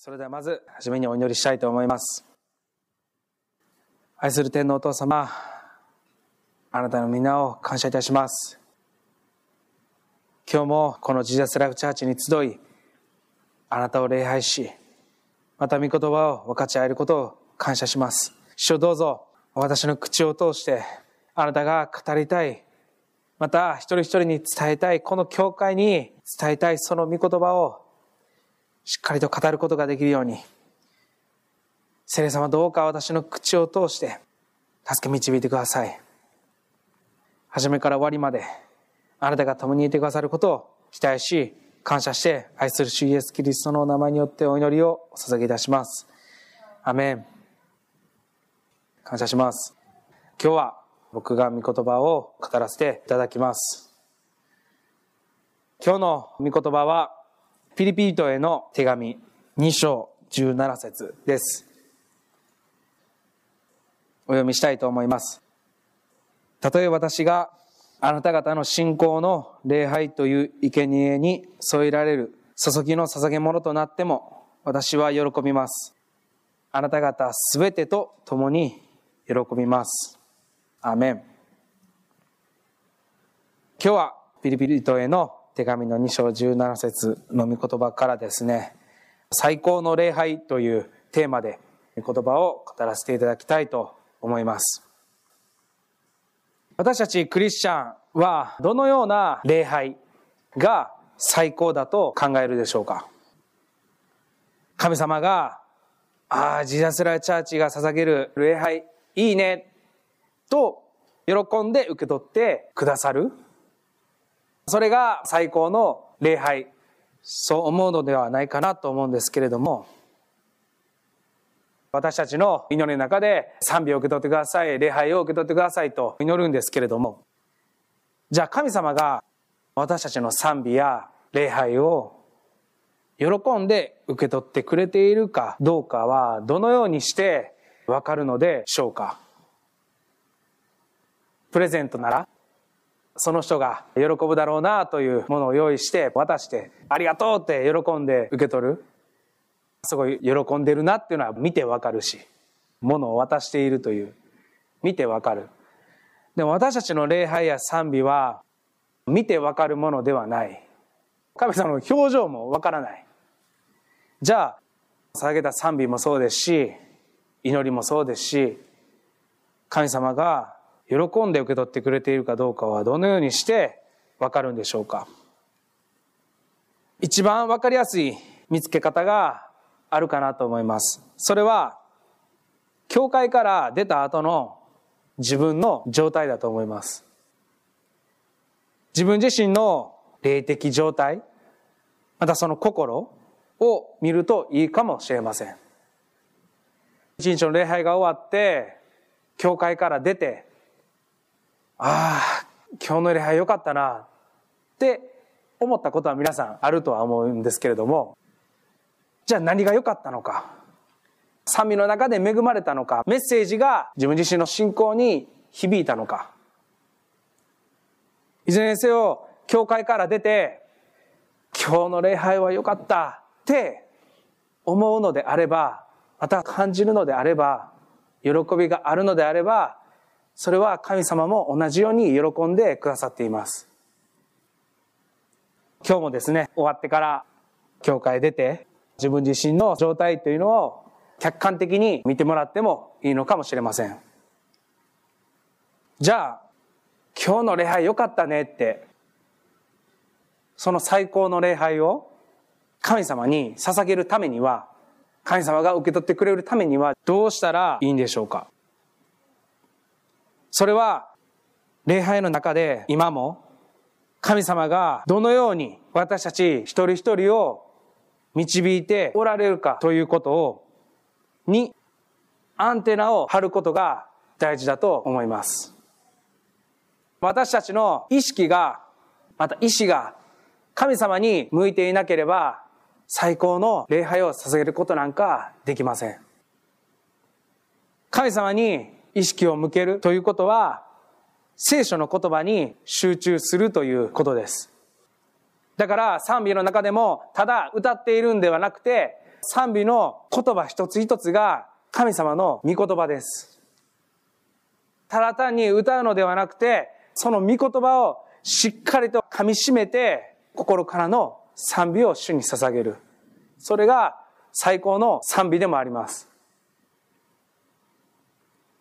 それではまず、はじめにお祈りしたいと思います。愛する天皇お父様、あなたの皆を感謝いたします。今日もこのジーザスライフチャーチに集い、あなたを礼拝し、また御言葉を分かち合えることを感謝します。主をどうぞ、私の口を通して、あなたが語りたい、また一人一人に伝えたい、この教会に伝えたいその御言葉をしっかりと語ることができるように、聖霊様どうか私の口を通して助け導いてください。初めから終わりまであなたが共にいてくださることを期待し、感謝して愛する主イエスキリストの名前によってお祈りをお捧げいたします。アメン。感謝します。今日は僕が御言葉を語らせていただきます。今日の御言葉はピリピリトへの手紙2章17節です。お読みしたいと思います。たとえ私があなた方の信仰の礼拝という生贄に添えられる注ぎの捧げ物となっても私は喜びます。あなた方すべてと共に喜びます。アメン。今日はピリピリトへの手紙の2章17節の御言葉からですね、最高の礼拝というテーマで御言葉を語らせていただきたいと思います。私たちクリスチャンはどのような礼拝が最高だと考えるでしょうか？神様が、ああ、ジーザスライチャーチが捧げる礼拝いいねと喜んで受け取ってくださる？それが最高の礼拝、そう思うのではないかなと思うんですけれども、私たちの祈りの中で賛美を受け取ってください、礼拝を受け取ってくださいと祈るんですけれども、じゃあ神様が私たちの賛美や礼拝を喜んで受け取ってくれているかどうかはどのようにしてわかるのでしょうか。プレゼントならその人が喜ぶだろうなというものを用意して渡してありがとうって喜んで受け取る。すごい喜んでるなっていうのは見てわかるし物を渡しているという。見てわかる。でも私たちの礼拝や賛美は見てわかるものではない。神様の表情もわからない。じゃあ捧げた賛美もそうですし祈りもそうですし神様が喜んで受け取ってくれているかどうかはどのようにしてわかるんでしょうか？一番わかりやすい見つけ方があるかなと思います。それは、教会から出た後の自分の状態だと思います。自分自身の霊的状態、またその心を見るといいかもしれません。一日の礼拝が終わって、教会から出て、ああ、今日の礼拝良かったな、って思ったことは皆さんあるとは思うんですけれども、じゃあ何が良かったのか。賛美の中で恵まれたのか、メッセージが自分自身の信仰に響いたのか。いずれにせよ、教会から出て、今日の礼拝は良かったって思うのであれば、また感じるのであれば、喜びがあるのであれば、それは神様も同じように喜んでくださっています。今日もですね、終わってから教会出て、自分自身の状態というのを客観的に見てもらってもいいのかもしれません。じゃあ、今日の礼拝良かったねって、その最高の礼拝を神様に捧げるためには、神様が受け取ってくれるためにはどうしたらいいんでしょうか？それは、礼拝の中で今も神様がどのように私たち一人一人を導いておられるかということを、にアンテナを張ることが大事だと思います。私たちの意識が、また意志が神様に向いていなければ、最高の礼拝を捧げることなんかできません。神様に意識を向けるということは、聖書の言葉に集中するということです。だから賛美の中でも、ただ歌っているんではなくて、賛美の言葉一つ一つが神様の御言葉です。ただ単に歌うのではなくて、その御言葉をしっかりと噛み締めて、心からの賛美を主に捧げる。それが最高の賛美でもあります。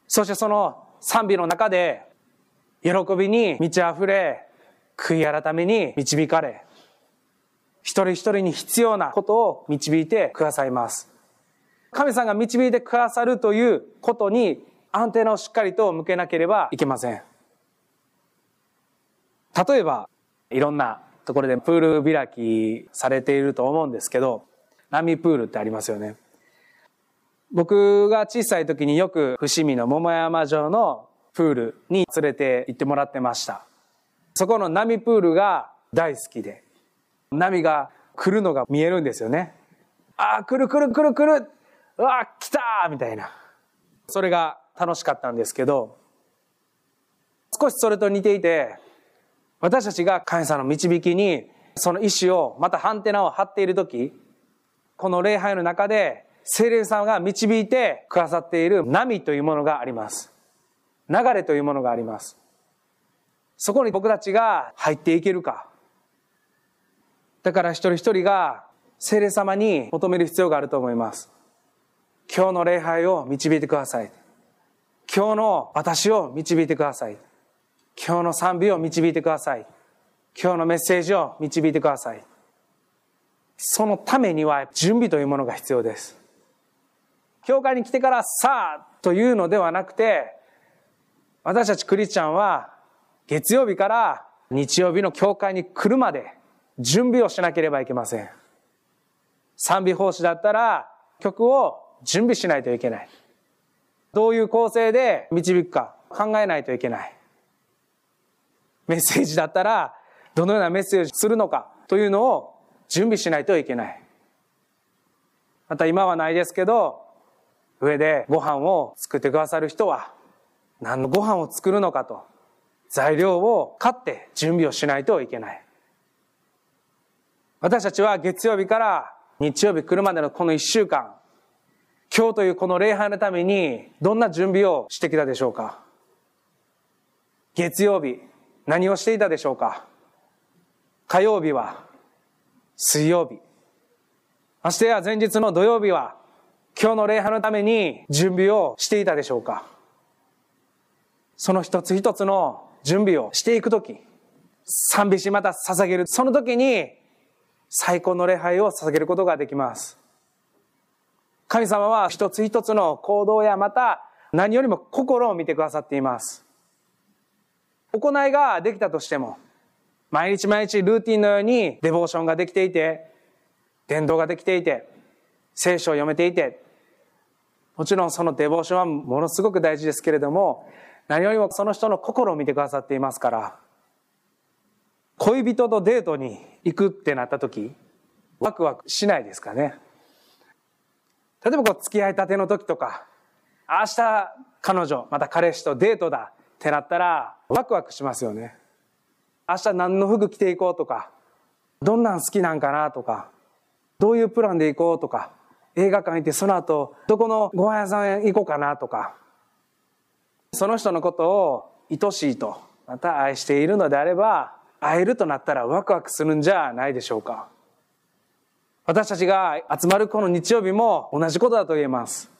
そしてその賛美の中で、喜びに満ち溢れ、悔い改めに導かれ、一人一人に必要なことを導いてくださいます。神さんが導いてくださるということにアンテナをしっかりと向けなければいけません。例えば、いろんなところでプール開きされていると思うんですけど、波プールってありますよね。僕が小さい時によく伏見の桃山城のプールに連れて行ってもらってました。そこの波プールが大好きで、波が来るのが見えるんですよね。ああ、来る来る来る来るうわ来たみたいな。それが楽しかったんですけど、少しそれと似ていて、私たちが神様の導きに、その意志を、またハンテナを張っているとき、この礼拝の中で、聖霊様が導いてくださっている波というものがあります。流れというものがあります。そこに僕たちが入っていけるか。だから一人一人が聖霊様に求める必要があると思います。今日の礼拝を導いてください。今日の私を導いてください。今日の賛美を導いてください。今日のメッセージを導いてください。そのためには準備というものが必要です。教会に来てからさあというのではなくて、私たちクリスチャンは月曜日から日曜日の教会に来るまで準備をしなければいけません。賛美奉仕だったら曲を準備しないといけない。どういう構成で導くか考えないといけない。メッセージだったらどのようなメッセージするのかというのを準備しないといけない。また今はないですけど、上でご飯を作ってくださる人は何のご飯を作るのかと材料を買って準備をしないといけない。私たちは月曜日から日曜日来るまでのこの一週間、今日というこの礼拝のためにどんな準備をしてきたでしょうか月曜日、何をしていたでしょうか火曜日は水曜日。ましてや前日の土曜日は今日の礼拝のために準備をしていたでしょうか？その一つ一つの準備をしていくとき、賛美しまた捧げる。その時に最高の礼拝を捧げることができます。神様は一つ一つの行動やまた何よりも心を見てくださっています。行いができたとしても、毎日毎日ルーティンのようにデボーションができていて、伝道ができていて、聖書を読めていて、もちろんそのデボーションはものすごく大事ですけれども、何よりもその人の心を見てくださっていますから、恋人とデートに行くってなった時、ワクワクしないですかね。例えばこう付き合いたての時とか、明日彼女、また彼氏とデートだってなったらワクワクしますよね。明日何の服着ていこうとか、どんなん好きなんかなとか、どういうプランで行こうとか、映画館行ってその後どこのご飯屋さんへ行こうかなとか、その人のことを愛しいと、また愛しているのであれば、会えるとなったらワクワクするんじゃないでしょうか。私たちが集まるこの日曜日も同じことだと言えます。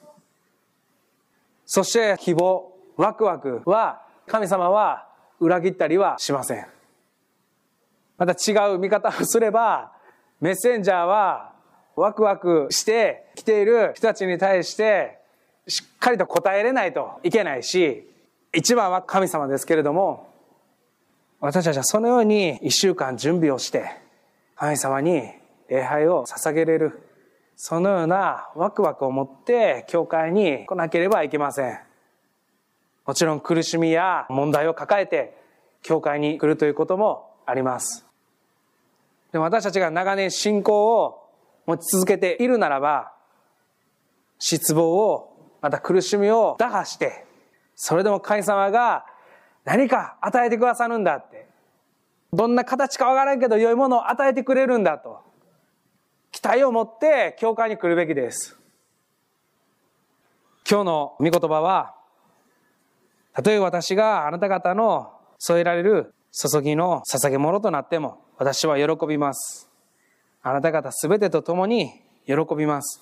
そして希望、ワクワクは神様は裏切ったりはしません。また違う見方をすれば、メッセンジャーはワクワクして来ている人たちに対してしっかりと答えれないといけないし、一番は神様ですけれども、私たちはそのように一週間準備をして、神様に礼拝を捧げれる。そのようなワクワクを持って教会に来なければいけません。もちろん苦しみや問題を抱えて教会に来るということもあります。でも私たちが長年信仰を持ち続けているならば、失望を、また苦しみを打破して、それでも神様が何か与えてくださるんだって。どんな形かわからんけど良いものを与えてくれるんだと。期待を持って教会に来るべきです。今日の御言葉は、たとえ私があなた方の添えられる注ぎの捧げ物となっても、私は喜びます。あなた方すべてと共に喜びます。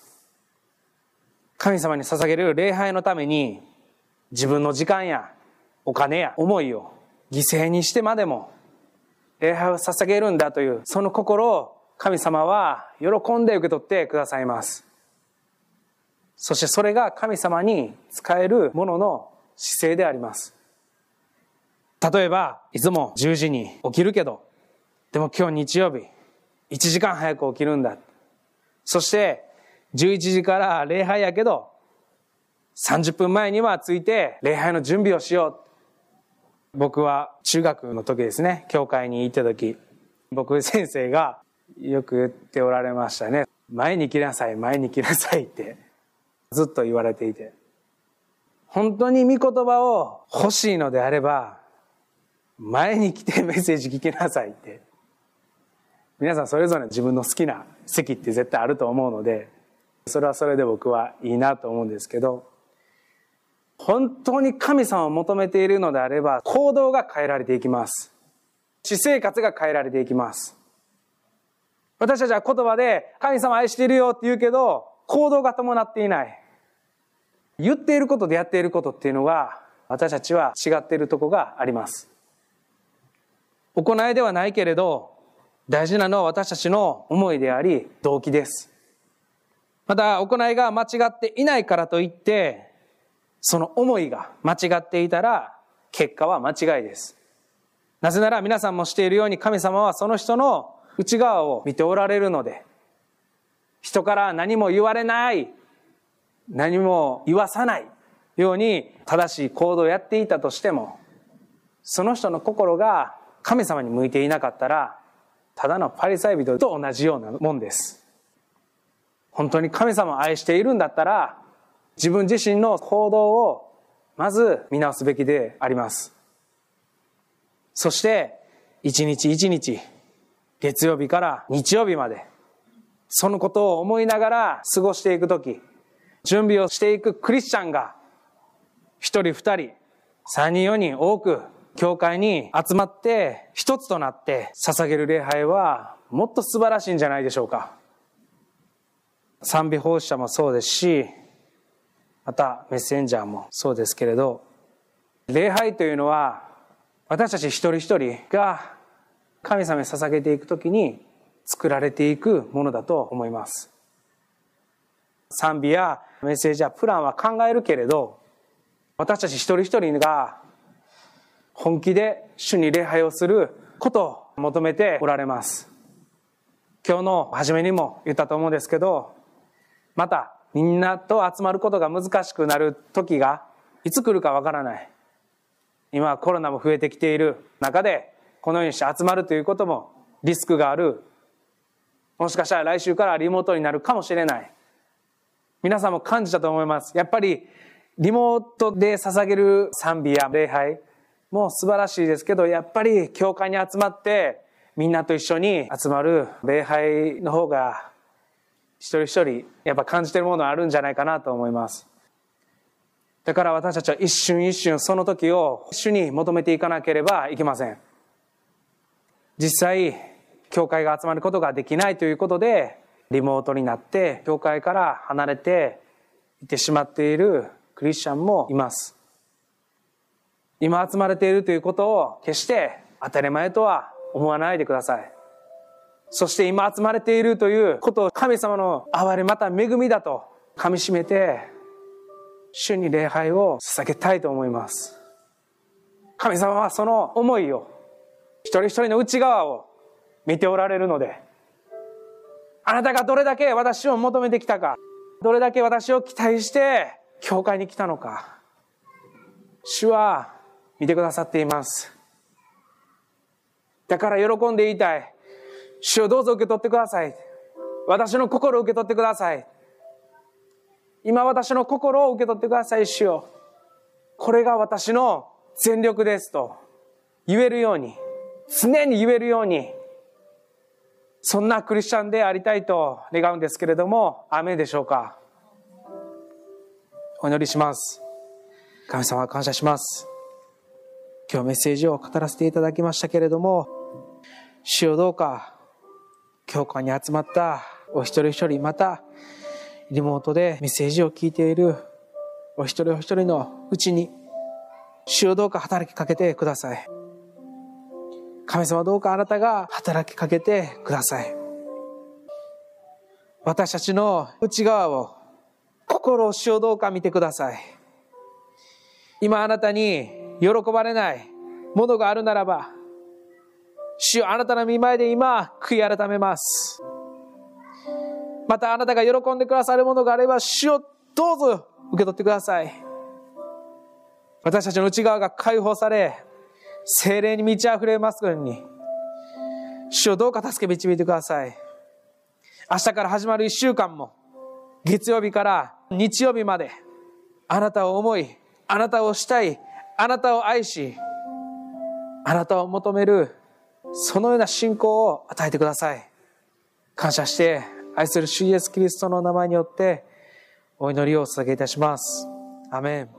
神様に捧げる礼拝のために、自分の時間やお金や思いを犠牲にしてまでも礼拝を捧げるんだという、その心を神様は喜んで受け取ってくださいます。そしてそれが神様に使えるものの姿勢であります。例えば、いつも10時に起きるけど、でも今日日曜日、1時間早く起きるんだ。そして、11時から礼拝やけど、30分前には着いて礼拝の準備をしよう。僕は中学の時ですね、教会に行った時、僕先生がよく言っておられましたね。前に来なさい、前に来なさいってずっと言われていて。本当に御言葉を欲しいのであれば、前に来てメッセージ聞きなさいって。皆さんそれぞれ自分の好きな席って絶対あると思うので、それはそれで僕はいいなと思うんですけど、本当に神様を求めているのであれば、行動が変えられていきます。私生活が変えられていきます。私たちは言葉で神様愛しているよって言うけど、行動が伴っていない。言っていることでやっていることっていうのは、私たちは違っているとこがあります。行いではないけれど、大事なのは私たちの思いであり、動機です。また、行いが間違っていないからといって、その思いが間違っていたら、結果は間違いです。なぜなら皆さんもしているように神様はその人の内側を見ておられるので、人から何も言われない、何も言わさないように正しい行動をやっていたとしても、その人の心が神様に向いていなかったら、ただのパリサイ人と同じようなもんです。本当に神様を愛しているんだったら、自分自身の行動をまず見直すべきであります。そして、一日一日、月曜日から日曜日まで、そのことを思いながら過ごしていくとき、準備をしていくクリスチャンが、一人二人、三人四人多く、教会に集まって一つとなって捧げる礼拝はもっと素晴らしいんじゃないでしょうか。賛美奉仕者もそうですし、またメッセンジャーもそうですけれど、礼拝というのは私たち一人一人が神様に捧げていくときに作られていくものだと思います。賛美やメッセージやプランは考えるけれど、私たち一人一人が本気で主に礼拝をすることを求めておられます。今日の初めにも言ったと思うんですけど、またみんなと集まることが難しくなる時がいつ来るかわからない。今コロナも増えてきている中でこのようにして集まるということもリスクがある。もしかしたら来週からリモートになるかもしれない。皆さんも感じたと思います。やっぱりリモートで捧げる賛美や礼拝もう素晴らしいですけど、やっぱり教会に集まってみんなと一緒に集まる礼拝の方が一人一人やっぱ感じてるものあるんじゃないかなと思います。だから私たちは一瞬一瞬その時を主に求めていかなければいけません。実際、教会が集まることができないということで、リモートになって、教会から離れていてしまっているクリスチャンもいます。今集まれているということを決して当たり前とは思わないでください。そして今集まれているということを神様の憐れまた恵みだと噛み締めて、主に礼拝を捧げたいと思います。神様はその思いを一人一人の内側を見ておられるので、あなたがどれだけ私を求めてきたか、どれだけ私を期待して教会に来たのか、主は見てくださっています。だから喜んで言いたい。主をどうぞ受け取ってください。私の心を受け取ってください。今私の心を受け取ってください、主よ。これが私の全力ですと言えるように。常に言えるように、そんなクリスチャンでありたいと願うんですけれども、雨でしょうかお祈りします。神様感謝します。今日メッセージを語らせていただきましたけれども、主をどうか、教会に集まったお一人一人、また、リモートでメッセージを聞いているお一人お一人のうちに、主をどうか働きかけてください。神様どうかあなたが働きかけてください。私たちの内側を、心を主をどうか見てください。今あなたに喜ばれないものがあるならば、主よあなたの見前で今、悔い改めます。またあなたが喜んでくださるものがあれば、主をどうぞ受け取ってください。私たちの内側が解放され、精霊に満ち溢れますように、主をどうか助け導いてください。明日から始まる一週間も、月曜日から日曜日まで、あなたを思い、あなたをしたい、あなたを愛し、あなたを求める、そのような信仰を与えてください。感謝して、愛する主イエスキリストの名前によって、お祈りをお捧げいたします。アメン。